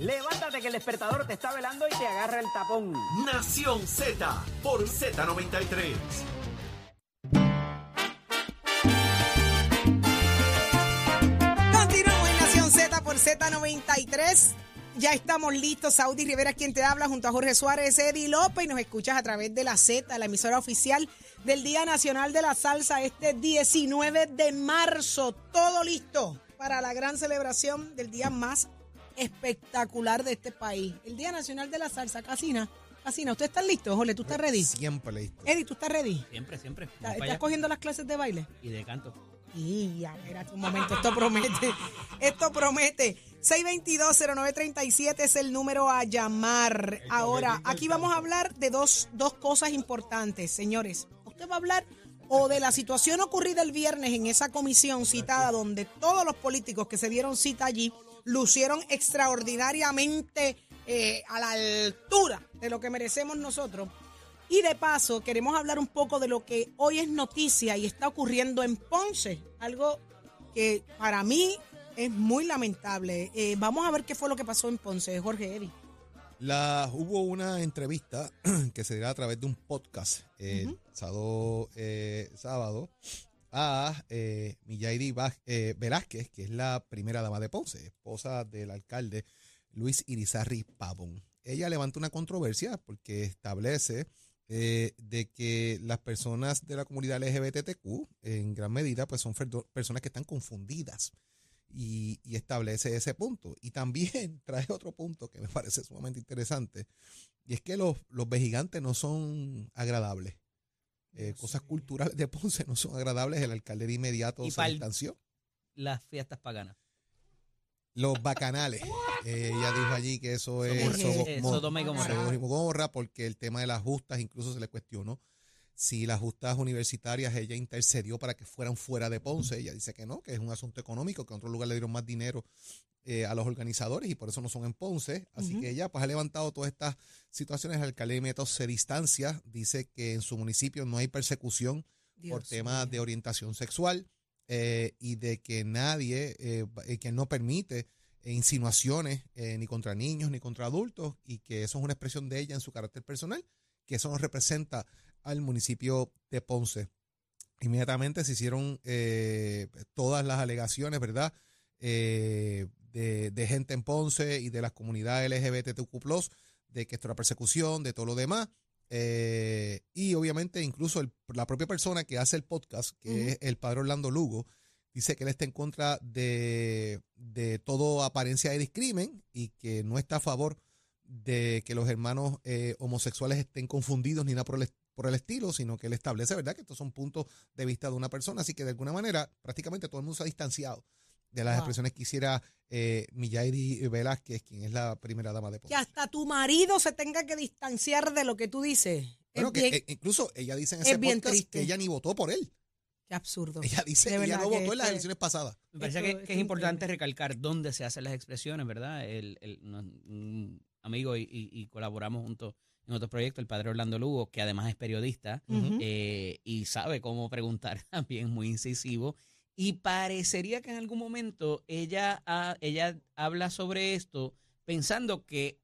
Levántate que el despertador te está velando y te agarra el tapón. Nación Z por Z93. Continuamos en Nación Z por Z93. Ya estamos listos. Saudi Rivera, quien te habla, junto a Jorge Suárez, Eddie López. Y nos escuchas a través de la Z, la emisora oficial del Día Nacional de la Salsa, este 19 de marzo. Todo listo para la gran celebración del día más espectacular de este país. El Día Nacional de la Salsa. Casina, Casina, ¿usted está listo, Jorge? ¿Tú estás ready? Siempre listo. Eddie, ¿tú estás ready? Siempre, siempre. ¿Estás, cogiendo las clases de baile? Y de canto. Y ya, espérate un momento, esto promete, esto promete. 622-0937 es el número a llamar. Ahora, aquí vamos a hablar de dos, dos cosas importantes, señores. Usted va a hablar o de la situación ocurrida el viernes en esa comisión citada donde todos los políticos que se dieron cita allí lucieron extraordinariamente eh, a la altura de lo que merecemos nosotros. Y de paso, queremos hablar un poco de lo que hoy es noticia y está ocurriendo en Ponce, algo que para mí es muy lamentable. Eh, vamos a ver qué fue lo que pasó en Ponce, Jorge Eddie. La, hubo una entrevista que se dio a través de un podcast el sábado, eh, sábado a eh, Millairi Vaz- eh, Velázquez, que es la primera dama de Ponce, esposa del alcalde Luis Irizarri Pavón. Ella levanta una controversia porque establece eh, de que las personas de la comunidad LGBTQ en gran medida pues son personas que están confundidas y, y establece ese punto. Y también trae otro punto que me parece sumamente interesante, y es que los, los vejigantes no son agradables. Eh, cosas culturales de Ponce no son agradables, el alcalde de inmediato Y se distanció. Las fiestas paganas. Los bacanales, eh, ella dijo allí que eso es. Sodoma y Gomorra, porque el tema de las justas incluso se le cuestionó si las justas universitarias ella intercedió para que fueran fuera de Ponce. Ella dice que no, que es un asunto económico, que en otro lugar le dieron más dinero eh, a los organizadores y por eso no son en Ponce. Así que ella pues ha levantado todas estas situaciones. El alcalde de Meto se distancia, dice que en su municipio no hay persecución por temas de orientación sexual eh, y de que nadie, eh, que no permite insinuaciones ni contra niños ni contra adultos y que eso es una expresión de ella en su carácter personal, que eso no representa al municipio de Ponce. Inmediatamente se hicieron todas las alegaciones, ¿verdad? Eh, de, de gente en Ponce y de las comunidades LGBTQ+, de que esto era persecución, de todo lo demás. Eh, y obviamente incluso el- la propia persona que hace el podcast, que es el padre Orlando Lugo, dice que él está en contra de, de toda apariencia de discrimen y que no está a favor de que los hermanos eh, homosexuales estén confundidos ni nada por el, por el estilo, sino que él establece, ¿verdad?, que estos son puntos de vista de una persona. Así que de alguna manera, prácticamente todo el mundo se ha distanciado de las Wow. expresiones que hiciera eh, Millairi Velázquez, quien es la primera dama de Ponce. Que hasta tu marido se tenga que distanciar de lo que tú dices. Bueno, es que bien, eh, incluso ella dice en es ese bien podcast triste. que ella ni votó por él. qué absurdo. Ella dice que ella no que votó en las este- elecciones pasadas. Me parece que, es es importante recalcar dónde se hacen las expresiones, ¿verdad? El, el- un amigo y, y- y colaboramos juntos en otro proyecto, el padre Orlando Lugo, que además es periodista eh, y sabe cómo preguntar también, muy incisivo. Y parecería que en algún momento ella, ha- ella habla sobre esto pensando que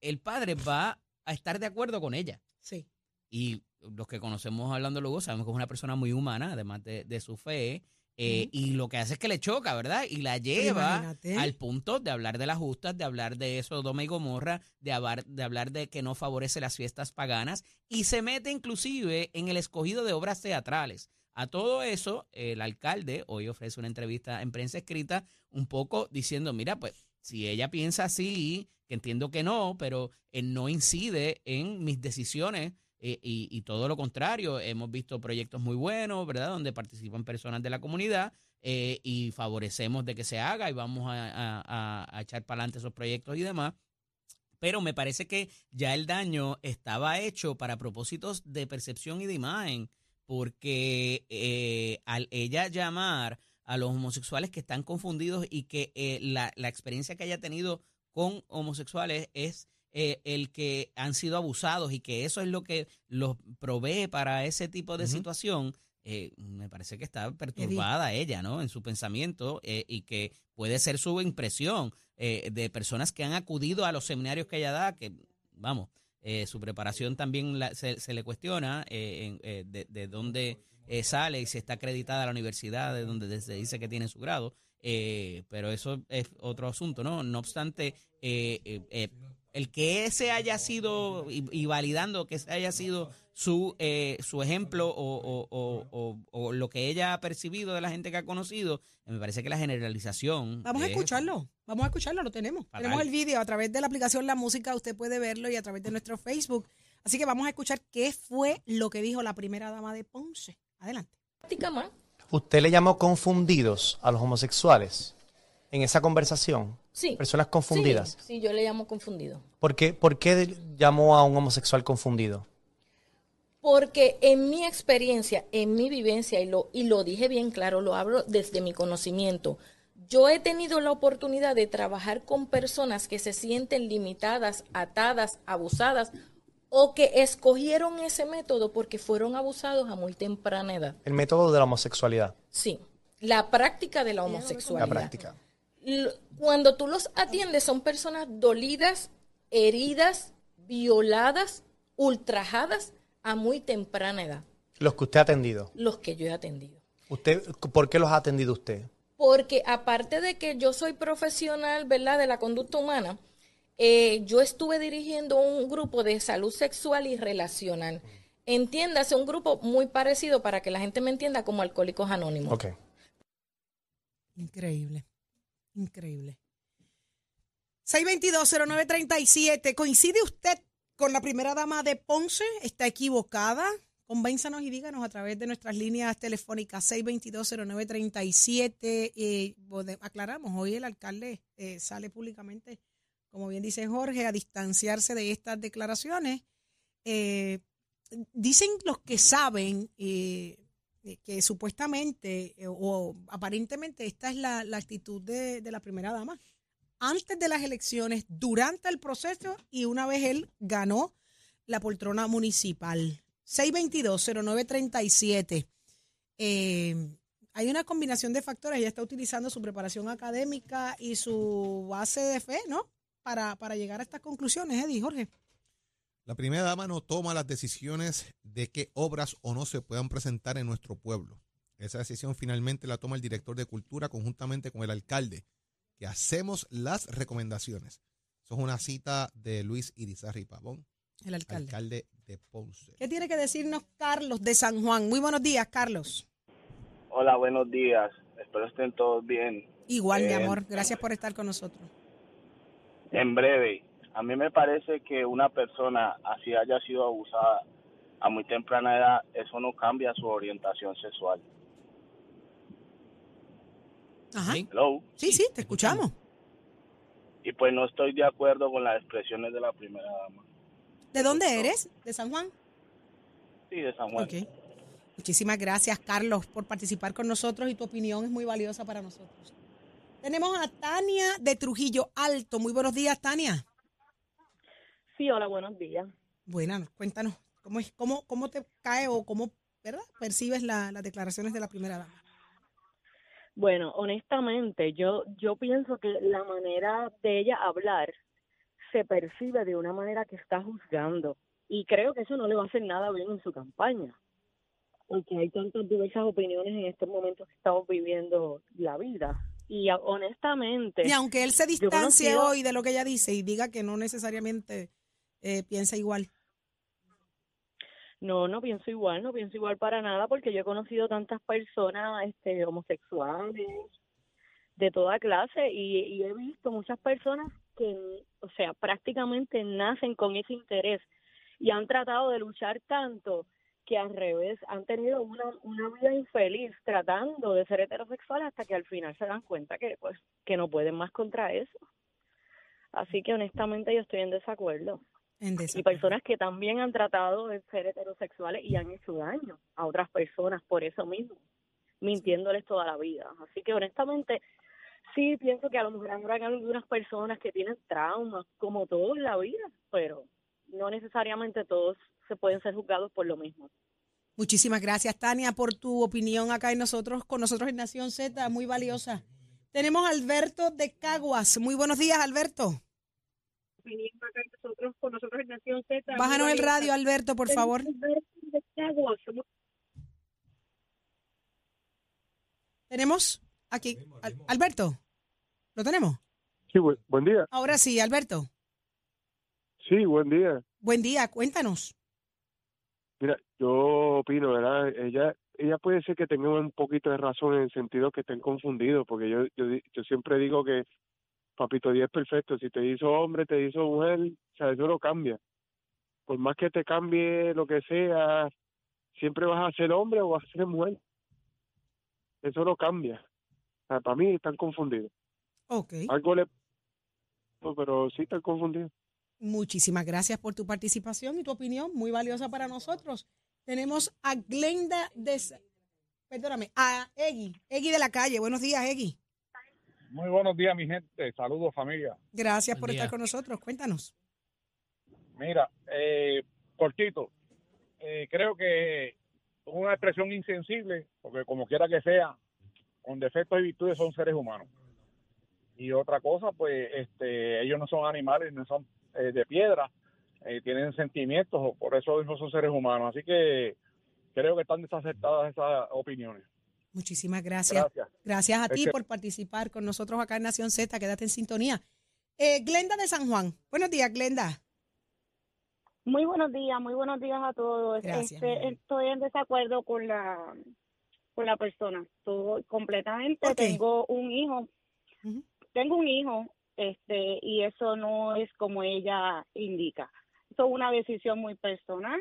el padre va a estar de acuerdo con ella. Sí. Y los que conocemos a Orlando Lugo sabemos que es una persona muy humana, además de, de su fe. eh. Y lo que hace es que le choca, ¿verdad? Y la lleva imagínate. al punto de hablar de las justas, de hablar de eso, Sodoma y Gomorra, de hablar, de hablar de que no favorece las fiestas paganas y se mete inclusive en el escogido de obras teatrales. A todo eso, el alcalde hoy ofrece una entrevista en prensa escrita un poco diciendo, mira, pues si ella piensa así, que entiendo que no, pero eh, no incide en mis decisiones eh, y, todo lo contrario, hemos visto proyectos muy buenos, ¿verdad? Donde participan personas de la comunidad eh, y favorecemos de que se haga y vamos a- a- a echar para adelante esos proyectos y demás. Pero me parece que ya el daño estaba hecho para propósitos de percepción y de imagen, porque eh, al ella llamar a los homosexuales que están confundidos y que eh, la, la experiencia que haya tenido con homosexuales es eh, el que han sido abusados y que eso es lo que los provee para ese tipo de situación, eh, me parece que está perturbada ella, ¿no? En su pensamiento eh, y que puede ser su impresión eh, de personas que han acudido a los seminarios que ella da, que, vamos, su preparación también se, se, le cuestiona de, de, dónde sale y si está acreditada a la universidad, de donde se dice que tiene su grado. pero eso es otro asunto, ¿no? No obstante, el que ese haya sido, y, validando que ese haya sido su, eh, su ejemplo o, lo que ella ha percibido de la gente que ha conocido, me parece que la generalización. Vamos a escucharlo, vamos a escucharlo, lo tenemos. Tenemos el vídeo a través de la aplicación La Música, usted puede verlo y a través de nuestro Facebook. Así que vamos a escuchar qué fue lo que dijo la primera dama de Ponce. Adelante. ¿Usted le llamó confundidos a los homosexuales en esa conversación? Sí. Personas confundidas. Sí, yo le llamo confundido. ¿Por qué, ¿Por qué llamó a un homosexual confundido? Porque en mi experiencia, en mi vivencia, y lo, y lo dije bien claro, lo hablo desde mi conocimiento, yo he tenido la oportunidad de trabajar con personas que se sienten limitadas, atadas, abusadas o que escogieron ese método porque fueron abusados a muy temprana edad. El método de la homosexualidad. Sí, la práctica de la homosexualidad. La práctica cuando tú los atiendes son personas dolidas, heridas, violadas, ultrajadas a muy temprana edad. Los que usted ha atendido. Los que yo he atendido. ¿Usted, ¿Por qué los ha atendido usted? Porque aparte de que yo soy profesional, ¿verdad?, de la conducta humana, eh, yo estuve dirigiendo un grupo de salud sexual y relacional. Entiéndase, un grupo muy parecido para que la gente me entienda como Alcohólicos Anónimos. Ok. Increíble. Increíble. 622-0937. ¿Coincide usted con la primera dama de Ponce? ¿Está equivocada? Convénzanos y díganos a través de nuestras líneas telefónicas 622-0937. Eh, aclaramos, hoy el alcalde eh, sale públicamente, como bien dice Jorge, a distanciarse de estas declaraciones. Eh, dicen los que saben, eh, que supuestamente eh, o aparentemente esta es la, actitud de, la primera dama. Antes de las elecciones, durante el proceso y una vez él ganó la poltrona municipal. 622-0937. Eh, hay una combinación de factores. Ella está utilizando su preparación académica y su base de fe, ¿no? Para, para llegar a estas conclusiones, Eddie, Jorge. La primera dama no toma las decisiones de qué obras o no se puedan presentar en nuestro pueblo. Esa decisión finalmente la toma el director de cultura conjuntamente con el alcalde, que hacemos las recomendaciones. Eso es una cita de Luis Irizarri Pavón, el alcalde. alcalde de Ponce. ¿Qué tiene que decirnos Carlos de San Juan? Muy buenos días, Carlos. Hola, buenos días. Espero estén todos bien. Igual, mi eh, amor. Gracias por estar con nosotros. En breve, a mí me parece que una persona así haya sido abusada a muy temprana edad, eso no cambia su orientación sexual. Ajá. Hello. Sí, sí, te escuchamos. Y pues no estoy de acuerdo con las expresiones de la primera dama. ¿De dónde eres? ¿De San Juan? Sí, de San Juan. Okay. Muchísimas gracias, Carlos, por participar con nosotros y tu opinión es muy valiosa para nosotros. Tenemos a Tania de Trujillo Alto. Muy buenos días, Tania. Sí, hola, buenos días. Bueno, cuéntanos, ¿cómo, es, cómo, cómo te cae o cómo ¿verdad? percibes las declaraciones de la primera dama? Bueno, honestamente, yo, yo pienso que la manera de ella hablar se percibe de una manera que está juzgando. Y creo que eso no le va a hacer nada bien en su campaña. Porque hay tantas diversas opiniones en estos momentos que estamos viviendo la vida. Y honestamente. Y aunque él se distancie hoy de lo que ella dice y diga que no necesariamente eh, piensa igual? No, no pienso igual, no pienso igual para nada porque yo he conocido tantas personas este, homosexuales de toda clase y, he visto muchas personas que, o sea, prácticamente nacen con ese interés y han tratado de luchar tanto que al revés han tenido una, una vida infeliz tratando de ser heterosexuales hasta que al final se dan cuenta que pues que no pueden más contra eso. Así que honestamente yo estoy en desacuerdo y personas que también han tratado de ser heterosexuales y han hecho daño a otras personas por eso mismo, mintiéndoles toda la vida. Así que honestamente sí pienso que a lo mejor habrán algunas personas que tienen traumas, como todo en la vida, pero no necesariamente todos se pueden ser juzgados por lo mismo. Muchísimas gracias, Tania, por tu opinión acá en nosotros, con nosotros en Nación Z, muy valiosa. Tenemos a Alberto de Caguas. Muy buenos días, Alberto. Nosotros con nosotros en Nación Z. Bájanos el radio, Alberto, por favor. Tenemos aquí, Al- Alberto. ¿Lo tenemos? Sí, bu- buen día. Ahora sí, Alberto. Sí, buen día. Buen día, cuéntanos. Mira, yo opino, ¿verdad? Ella ella puede ser que tenga un poquito de razón en el sentido que estén confundidos, porque yo, yo, yo siempre digo que Papito Dios es perfecto. Si te hizo hombre, te hizo mujer, o sea, eso no cambia. Por más que te cambie lo que sea, siempre vas a ser hombre o vas a ser mujer. Eso no cambia. O sea, para mí están confundidos. Ok. Algo le... Pero sí están confundidos. Muchísimas gracias por tu participación y tu opinión, muy valiosa para nosotros. Tenemos a Glenda de... Perdóname, a Egui, Egui de la calle. Buenos días, Egui. Muy buenos días, mi gente. Saludos, familia. Gracias Buen por día. estar con nosotros. Cuéntanos. Mira, eh, cortito, eh, creo que es una expresión insensible, porque como quiera que sea, con defectos y virtudes son seres humanos. Y otra cosa, pues, este, ellos no son animales, no son eh, de piedra, eh, tienen sentimientos, por eso no son seres humanos. Así que creo que están desacertadas esas opiniones. Muchísimas gracias. Gracias. Gracias a Es ti que- por participar con nosotros acá en Nación Z. Quédate en sintonía. Eh, Glenda de San Juan. Buenos días, Glenda. Muy buenos días, muy buenos días a todos. Gracias, Este, estoy en desacuerdo con la con la persona. Estoy completamente. Tengo un hijo. Tengo un hijo, este, y eso no es como ella indica. Eso es una decisión muy personal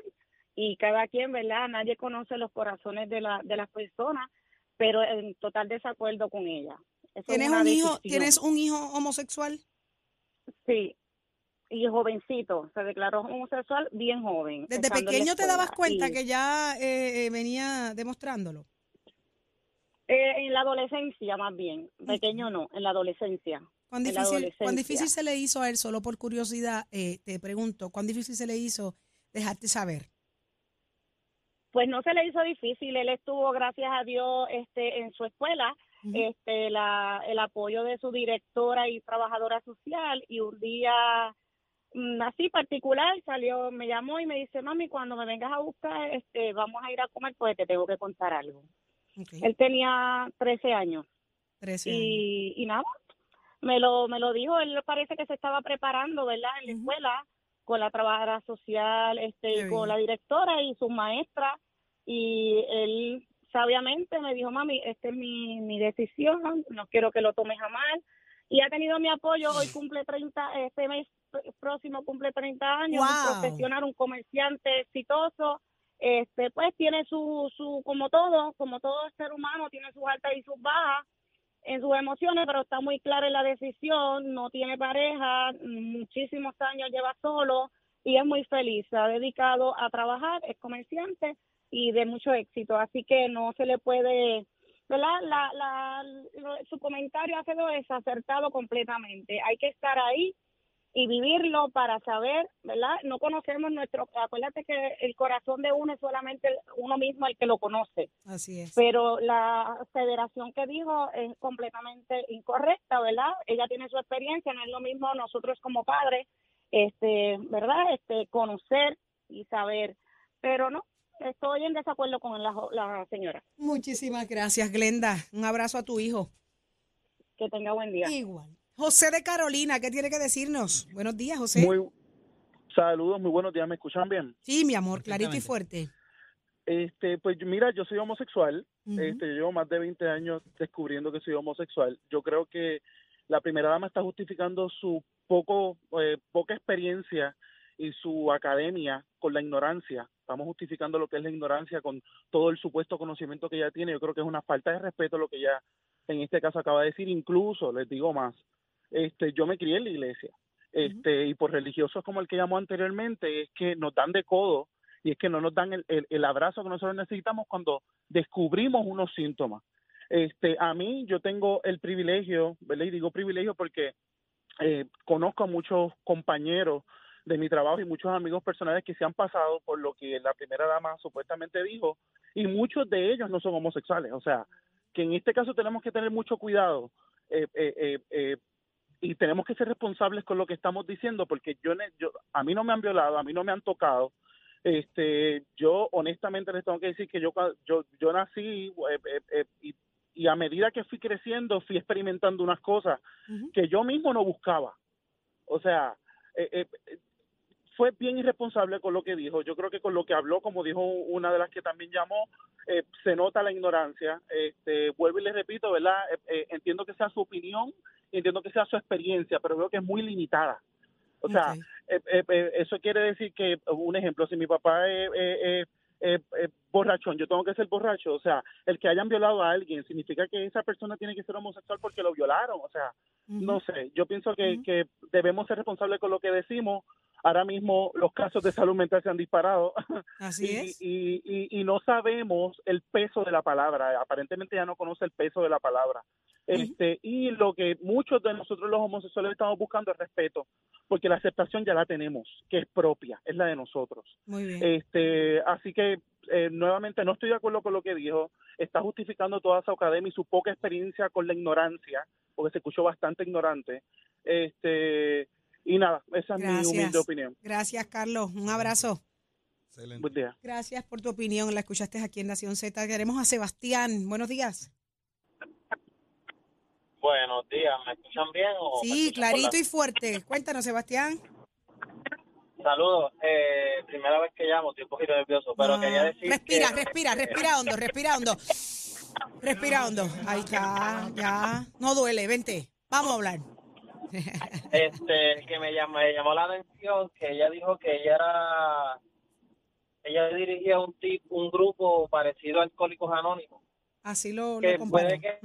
y cada quien, ¿verdad? Nadie conoce los corazones de la de las personas, pero en total desacuerdo con ella. Eso ¿Tienes un hijo, decisión. ¿Tienes un hijo homosexual? Sí. Y jovencito, se declaró homosexual bien joven. Desde pequeño te dabas cuenta Y, que ya eh, eh, venía demostrándolo. eh, en la adolescencia más bien, pequeño no, en la adolescencia. ¿Cuán difícil, cuán difícil se le hizo a él, solo por curiosidad, eh, te pregunto, cuán difícil se le hizo dejarte saber? Pues no se le hizo difícil, él estuvo, gracias a Dios, este, en su escuela, este, la, el apoyo de su directora y trabajadora social y un día mm, así particular salió, me llamó y me dice, mami, cuando me vengas a buscar, este, vamos a ir a comer porque te tengo que contar algo. Él tenía 13 años. 13 años. y, y nada, me lo, me lo dijo, él parece que se estaba preparando, ¿verdad? En la escuela con la trabajadora social, este, con la directora y sus maestras y él sabiamente me dijo, mami, esta es mi, mi decisión, no quiero que lo tomes a mal y ha tenido mi apoyo, hoy cumple 30, este mes pr- próximo cumple 30 años, Wow. un profesional, un comerciante exitoso, este pues tiene su, su como todo, como todo ser humano, tiene sus altas y sus bajas en sus emociones, pero está muy clara en la decisión, no tiene pareja, muchísimos años lleva solo y es muy feliz, se ha dedicado a trabajar, es comerciante y de mucho éxito, así que no se le puede, ¿verdad? La, la, su comentario ha sido desacertado completamente, hay que estar ahí y vivirlo para saber, ¿verdad? No conocemos nuestro, acuérdate que el corazón de uno es solamente uno mismo el que lo conoce Así es. pero la federación que dijo es completamente incorrecta, ¿verdad? Ella tiene su experiencia, no es lo mismo nosotros como padres, este, ¿verdad? Este, conocer y saber, pero no, estoy en desacuerdo con la, la señora. Muchísimas gracias, Glenda. Un abrazo a tu hijo. Que tenga buen día. Igual. José de Carolina, ¿qué tiene que decirnos? Buenos días, José. Muy saludos, muy buenos días, ¿me escuchan bien? Sí, mi amor, clarito y fuerte. Este, pues mira, yo soy homosexual, Ujú. este, yo llevo más de 20 años descubriendo que soy homosexual. Yo creo que la primera dama está justificando su poco, eh, poca experiencia y su academia con la ignorancia. Estamos justificando lo que es la ignorancia con todo el supuesto conocimiento que ella tiene. Yo creo que es una falta de respeto lo que ella en este caso acaba de decir. Incluso, les digo más, este, yo me crié en la iglesia. Este, y por religiosos como el que llamó anteriormente, es que nos dan de codo y es que no nos dan el, el, el abrazo que nosotros necesitamos cuando descubrimos unos síntomas. Este, a mí yo tengo el privilegio, ¿verdad? Y digo privilegio porque eh, conozco a muchos compañeros de mi trabajo y muchos amigos personales que se han pasado por lo que la primera dama supuestamente dijo y muchos de ellos no son homosexuales. O sea, que en este caso tenemos que tener mucho cuidado eh, eh, y tenemos que ser responsables con lo que estamos diciendo porque yo, yo a mí no me han violado, a mí no me han tocado. Este, yo honestamente les tengo que decir que yo yo yo nací eh, eh, eh, y, y a medida que fui creciendo fui experimentando unas cosas que yo mismo no buscaba. O sea, eh, fue bien irresponsable con lo que dijo. Yo creo que con lo que habló, como dijo una de las que también llamó, eh, se nota la ignorancia. Este, vuelvo y le repito, ¿verdad? Eh, eh, entiendo que sea su opinión, entiendo que sea su experiencia, pero veo que es muy limitada. O sea, eso quiere decir que, un ejemplo, si mi papá es eh, eh, borrachón, yo tengo que ser borracho. O sea, el que hayan violado a alguien significa que esa persona tiene que ser homosexual porque lo violaron. O sea, no sé, yo pienso que, que debemos ser responsables con lo que decimos. Ahora mismo los casos de salud mental se han disparado. Así y, es. Y, y, y no sabemos el peso de la palabra. Aparentemente ya no conoce el peso de la palabra. Este, y lo que muchos de nosotros los homosexuales estamos buscando es respeto, porque la aceptación ya la tenemos, que es propia, es la de nosotros. Muy bien. Este, así que eh, nuevamente no estoy de acuerdo con lo que dijo. Está justificando toda su academia y su poca experiencia con la ignorancia, porque se escuchó bastante ignorante. Este, y nada, esa es mi humilde opinión. Gracias, Carlos. Un abrazo. Buen día. Gracias por tu opinión. La escuchaste aquí en Nación Z. Queremos a Sebastián. Buenos días. Buenos días, ¿me escuchan bien? O Sí, escuchan clarito la- y fuerte. Cuéntanos, Sebastián. Saludos, eh, primera vez que llamo, estoy un poquito nervioso, pero Ah, quería decir Respira, que... respira, respira hondo, respira hondo. Respira hondo. Ahí está, ya. No duele, vente. Vamos a hablar. Este que me llamó, me llamó la atención que ella dijo que ella era ella dirigía un tip, un grupo parecido a Alcohólicos Anónimos. Así lo, Que lo puede que-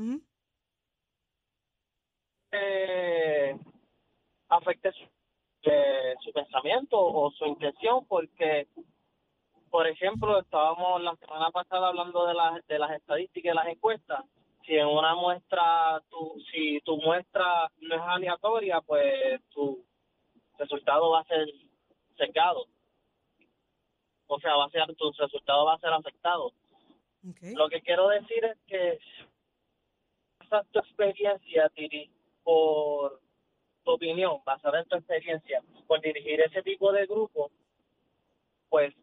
eh, afecte su, eh, su pensamiento o su intención porque por ejemplo estábamos la semana pasada hablando de las de las estadísticas y las encuestas si en una muestra tu si tu muestra no es aleatoria pues tu resultado va a ser secado o sea va a ser tu resultado va a ser afectado. Lo que quiero decir es que es tu experiencia Tiri, por tu opinión basada en tu experiencia por dirigir ese tipo de grupo pues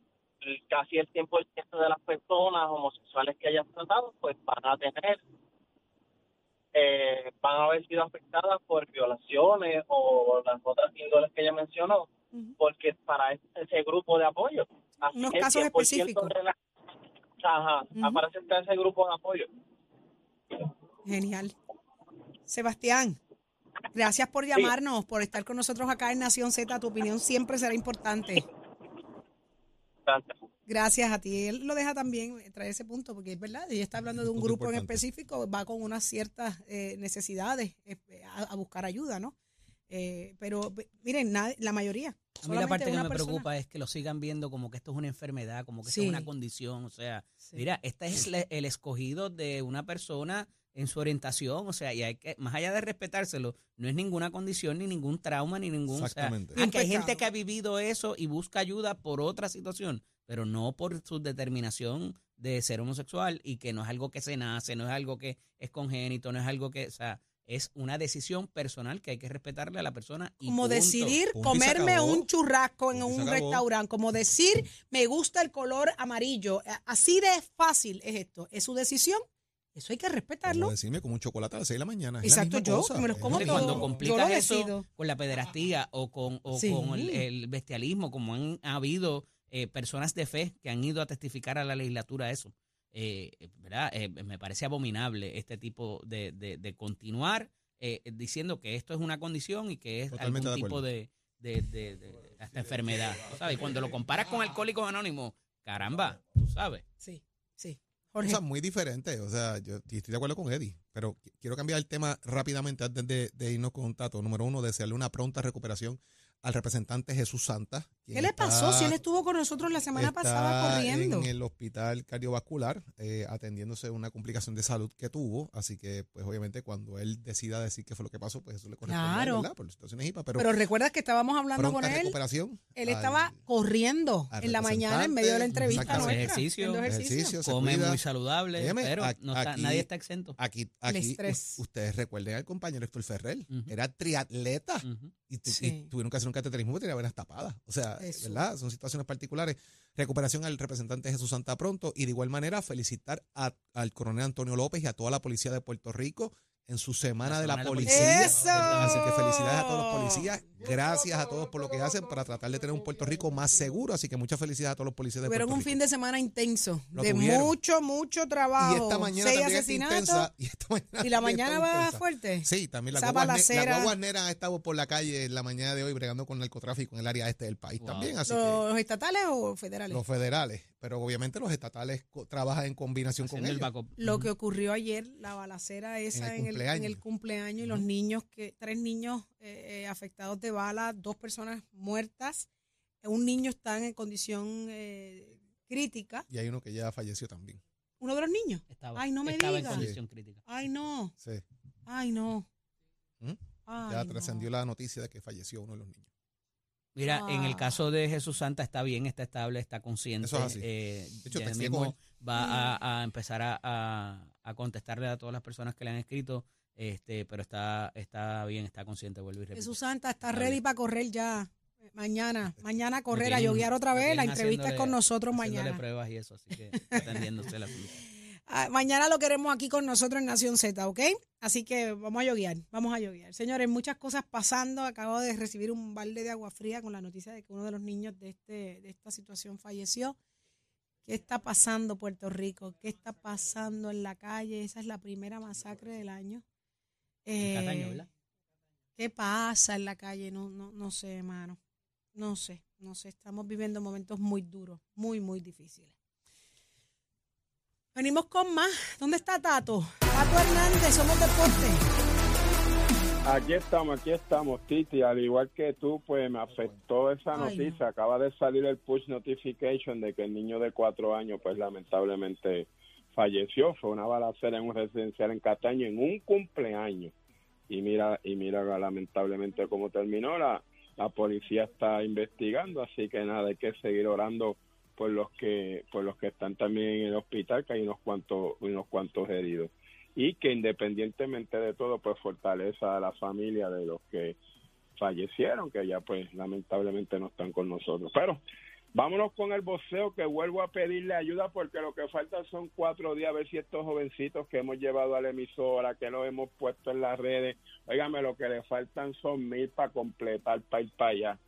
el- casi el 100% de las personas homosexuales que hayas tratado pues van a tener eh, van a haber sido afectadas por violaciones o las otras índoles que ella mencionó porque para ese grupo de apoyo Así Unos que el casos 100% específicos. la- Ajá, Ujú. aparece en ese grupo de apoyo. Genial. Sebastián, gracias por llamarnos, por estar con nosotros acá en Nación Z. Tu opinión siempre será importante. Gracias a ti. Él lo deja también eh, traer ese punto, porque es verdad, ella está hablando de un grupo en específico, va con unas ciertas eh, necesidades eh, a, a buscar ayuda, ¿no? Eh, pero miren, nadie- la mayoría. A mí la parte que me persona- preocupa es que lo sigan viendo como que esto es una enfermedad, como que esto es una condición. O sea, mira, este es el escogido de una persona en su orientación. O sea, y hay que, más allá de respetárselo, no es ninguna condición, ni ningún trauma, ni ningún. o sea, Exactamente. aunque hay Un gente que ha vivido eso y busca ayuda por otra situación, pero no por su determinación de ser homosexual y que no es algo que se nace, no es algo que es congénito, no es algo que, o sea, es una decisión personal que hay que respetarle a la persona. Y Como punto. decidir Punto comerme un churrasco en un restaurante, como decir me gusta el color amarillo. A- Así de fácil es esto. Es su decisión. Eso hay que respetarlo. Como decirme como un chocolate a las 6 de la mañana. es la Exacto, yo, cosa, que me los como todo. cuando complicas Yo lo eso con la pederastía o con, o Sí. con el, el bestialismo, como han habido eh, personas de fe que han ido a testificar a la legislatura eso, eh, ¿verdad? Eh, me parece abominable este tipo de, de, de continuar eh, diciendo que esto es una condición y que es Totalmente algún de tipo de, de, de- de- hasta enfermedad. ¿sabes? Y cuando lo comparas con alcohólicos anónimos, caramba, tú sabes. Sí, sí. Cosas muy diferentes. O sea, yo estoy de acuerdo con Eddie, pero qui- quiero cambiar el tema rápidamente antes de, de irnos con Tato. Número uno, desearle una pronta recuperación al representante Jesús Santa, ¿Qué le pasó si él estuvo con nosotros la semana pasada está corriendo? en el hospital cardiovascular eh, atendiéndose una complicación de salud que tuvo, así que pues obviamente cuando él decida decir qué fue lo que pasó, pues eso le corresponde, a él, Claro. ¿verdad? Por situaciones HIPAA, pero, Pero, recuerdas que estábamos hablando con él. recuperación Él al- estaba corriendo en la mañana en medio de la entrevista nuestra. Ejercicio, ejercicio, come muy saludable, pero no está- aquí- nadie está exento. Aquí, El aquí ustedes recuerden al compañero Héctor Ferrer, era triatleta Sí. y tuvieron que hacer un cateterismo porque tenía venas tapadas. O sea, Son situaciones particulares. Recuperación al representante Jesús Santa pronto. Y de igual manera felicitar al coronel Antonio López y a toda la policía de Puerto Rico en su semana La de la semana de la policía. policía. Así que felicidades a todos los policías. Gracias a todos por lo que hacen para tratar de tener un Puerto Rico más seguro. Así que muchas felicidades a todos los policías de Tuvieron Puerto un Rico. fin de semana intenso, Lo de tuvieron. mucho, mucho trabajo. y esta mañana seis también está asesinatos. intensa. Y, esta mañana y la mañana va intensa. fuerte. Sí, también guaguas negras han estado por la calle en la mañana de hoy bregando con el narcotráfico en el área este del país Wow. también. Así que ¿Los estatales o federales? los federales, pero obviamente los estatales co- trabajan en combinación con el ellos. Lo que ocurrió ayer, la balacera esa el en el, en cumpleaños. el cumpleaños y los niños, que tres niños eh, eh, afectados de bala, dos personas muertas, un niño está en condición eh, crítica. Y hay uno que ya falleció también. ¿Uno de los niños? Estaba, Ay, no me estaba en crítica. Ay, no. Sí. Ay, no. ¿Mm? Ay, ya no. trascendió la noticia de que falleció uno de los niños. Mira, en el Ah. caso de Jesús Santa está bien, está estable, está consciente. Eso es así. eh, De hecho, ya texteé mismo va a, a empezar a, a- a contestarle a todas las personas que le han escrito, este, pero está, está bien, está consciente, vuelvo y repito. Jesús Santa está Está ready bien. para correr ya. Mañana, mañana correr, a yoguear otra vez. La entrevista es con nosotros mañana. pruebas y eso, así que atendiéndose la mañana lo queremos aquí con nosotros en Nación Z, ¿ok? Así que vamos a yoguear, vamos a yoguear. Señores, muchas cosas pasando. Acabo de recibir un balde de agua fría con la noticia de que uno de los niños de, este, de esta situación falleció. ¿Qué está pasando Puerto Rico? ¿Qué está pasando en la calle? Esa es la primera masacre del año. Eh. ¿Qué pasa en la calle? No, no, no sé, hermano. No sé, no sé. Estamos viviendo momentos muy duros, muy, muy difíciles. Venimos con más. ¿Dónde está Tato? Tato Hernández, somos deporte. Aquí estamos, aquí estamos, Titi. Al igual que tú, pues me afectó esa Ay, noticia. Acaba de salir el push notification de que el niño de cuatro años, pues lamentablemente falleció. Fue una balacera en un residencial en Cataño en un cumpleaños. Y mira, y mira lamentablemente cómo terminó. La, la policía está investigando, así que nada, hay que seguir orando por los que, por los que están también en el hospital, que hay unos cuantos, unos cuantos heridos. Y que independientemente de todo pues fortaleza a la familia de los que fallecieron que ya pues lamentablemente no están con nosotros. Pero vámonos con el boxeo que vuelvo a pedirle ayuda porque lo que falta son cuatro días a ver si estos jovencitos que hemos llevado a la emisora que los hemos puesto en las redes óigame lo que le faltan son mil para completar para ir para allá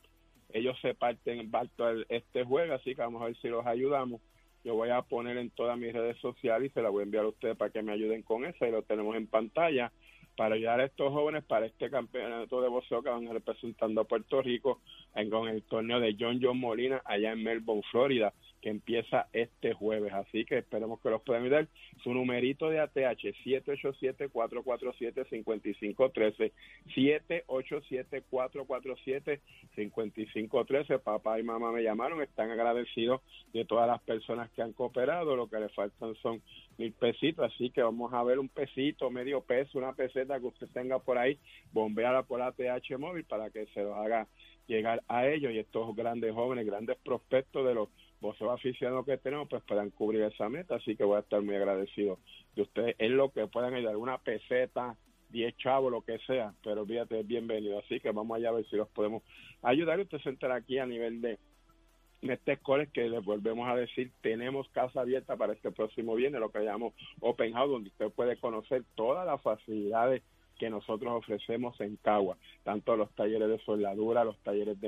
ellos se parten el- este jueves así que vamos a ver si los ayudamos yo voy a poner en todas mis redes sociales y se la voy a enviar a ustedes para que me ayuden con eso y lo tenemos en pantalla para ayudar a estos jóvenes para este campeonato de boxeo que van representando a Puerto Rico con el torneo de John John Molina allá en Melbourne, Florida, que empieza este jueves. Así que esperemos que los puedan ayudar. Su numerito de ATH 787-447-5513. 787-447-5513. Papá y mamá me llamaron, están agradecidos de todas las personas que han cooperado. Lo que le faltan son mil pesitos, así que vamos a ver un pesito, medio peso, una peseta que usted tenga por ahí, bombeada por ATH móvil para que se los haga llegar a ellos y estos grandes jóvenes, grandes prospectos de los boxeos aficionados que tenemos, pues puedan cubrir esa meta, así que voy a estar muy agradecido de ustedes en lo que puedan ayudar, una peseta, 10 chavos, lo que sea, pero fíjate, bienvenido, así que vamos allá a ver si los podemos ayudar. Usted se entera aquí a nivel de este College que les volvemos a decir, tenemos casa abierta para este próximo viernes, lo que llamamos Open House, donde usted puede conocer todas las facilidades que nosotros ofrecemos en Cagua, tanto los talleres de soldadura, los talleres de